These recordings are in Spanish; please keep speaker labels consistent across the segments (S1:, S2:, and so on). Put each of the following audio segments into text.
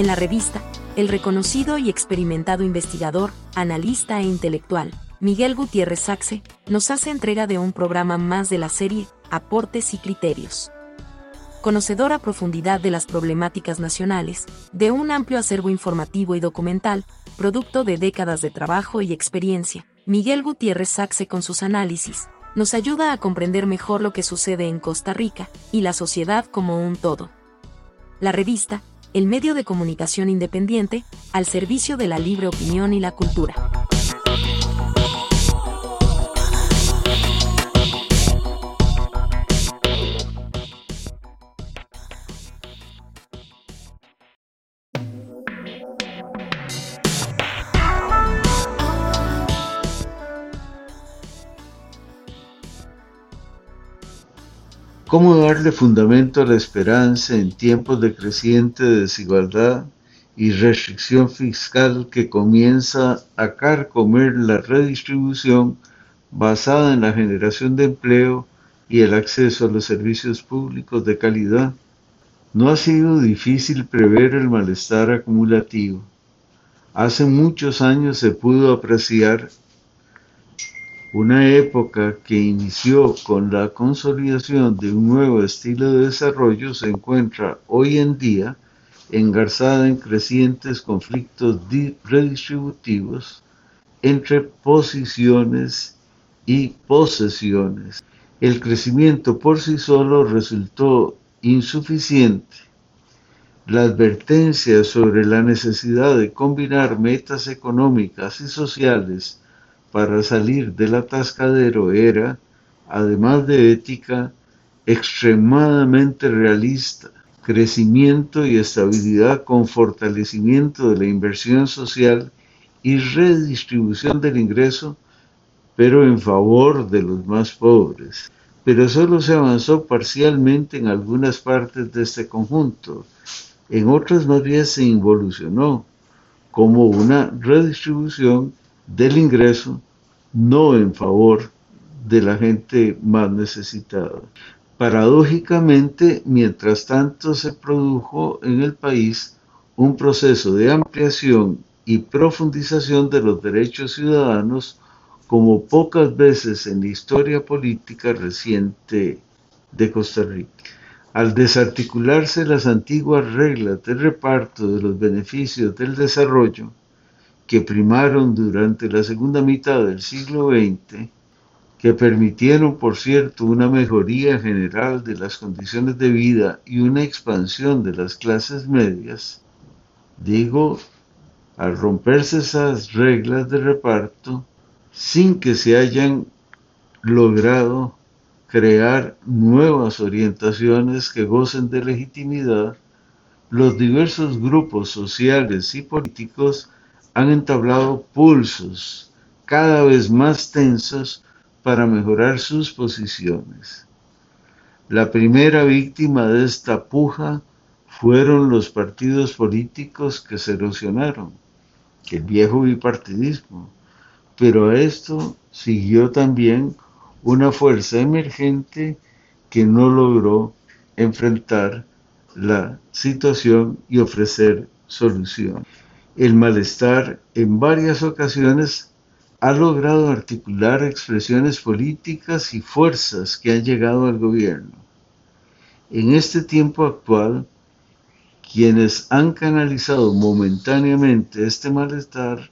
S1: En la revista, el reconocido y experimentado investigador, analista e intelectual, Miguel Gutiérrez Saxe, nos hace entrega de un programa más de la serie Aportes y Criterios. Conocedor a profundidad de las problemáticas nacionales, de un amplio acervo informativo y documental, producto de décadas de trabajo y experiencia, Miguel Gutiérrez Saxe con sus análisis, nos ayuda a comprender mejor lo que sucede en Costa Rica y la sociedad como un todo. La revista, el medio de comunicación independiente, al servicio de la libre opinión y la cultura.
S2: ¿Cómo darle fundamento a la esperanza en tiempos de creciente desigualdad y restricción fiscal que comienza a carcomer la redistribución basada en la generación de empleo y el acceso a los servicios públicos de calidad? No ha sido difícil prever el malestar acumulativo. Hace muchos años se pudo apreciar una época que inició con la consolidación de un nuevo estilo de desarrollo se encuentra hoy en día engarzada en crecientes conflictos redistributivos entre posiciones y posesiones. El crecimiento por sí solo resultó insuficiente. La advertencia sobre la necesidad de combinar metas económicas y sociales para salir del atascadero era, además de ética, extremadamente realista, crecimiento y estabilidad con fortalecimiento de la inversión social y redistribución del ingreso, pero en favor de los más pobres. Pero solo se avanzó parcialmente en algunas partes de este conjunto, en otras más bien se involucionó como una redistribución del ingreso, no en favor de la gente más necesitada. Paradójicamente, mientras tanto se produjo en el país un proceso de ampliación y profundización de los derechos ciudadanos como pocas veces en la historia política reciente de Costa Rica. Al desarticularse las antiguas reglas de reparto de los beneficios del desarrollo, que primaron durante la segunda mitad del siglo XX, que permitieron, por cierto, una mejoría general de las condiciones de vida y una expansión de las clases medias, digo, al romperse esas reglas de reparto, sin que se hayan logrado crear nuevas orientaciones que gocen de legitimidad, los diversos grupos sociales y políticos han entablado pulsos cada vez más tensos para mejorar sus posiciones. La primera víctima de esta puja fueron los partidos políticos que se erosionaron, el viejo bipartidismo, pero a esto siguió también una fuerza emergente que no logró enfrentar la situación y ofrecer solución. El malestar en varias ocasiones ha logrado articular expresiones políticas y fuerzas que han llegado al gobierno. En este tiempo actual, quienes han canalizado momentáneamente este malestar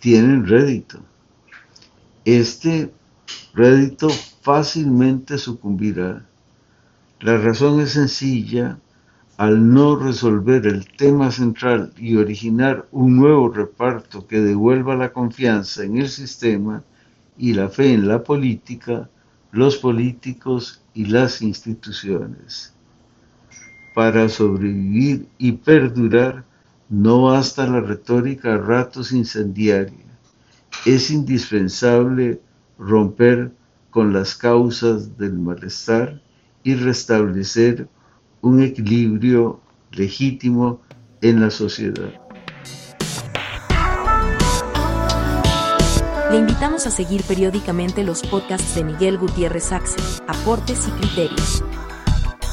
S2: tienen rédito. Este rédito fácilmente sucumbirá. La razón es sencilla al no resolver el tema central y originar un nuevo reparto que devuelva la confianza en el sistema y la fe en la política, los políticos y las instituciones. Para sobrevivir y perdurar no basta la retórica a ratos incendiaria. Es indispensable romper con las causas del malestar y restablecer un equilibrio legítimo en la sociedad.
S1: Le invitamos a seguir periódicamente los podcasts de Miguel Gutiérrez Axe, Aportes y Criterios.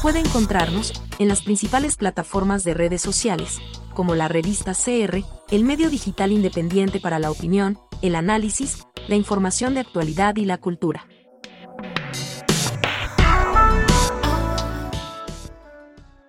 S1: Puede encontrarnos en las principales plataformas de redes sociales, como la revista CR, el medio digital independiente para la opinión, el análisis, la información de actualidad y la cultura.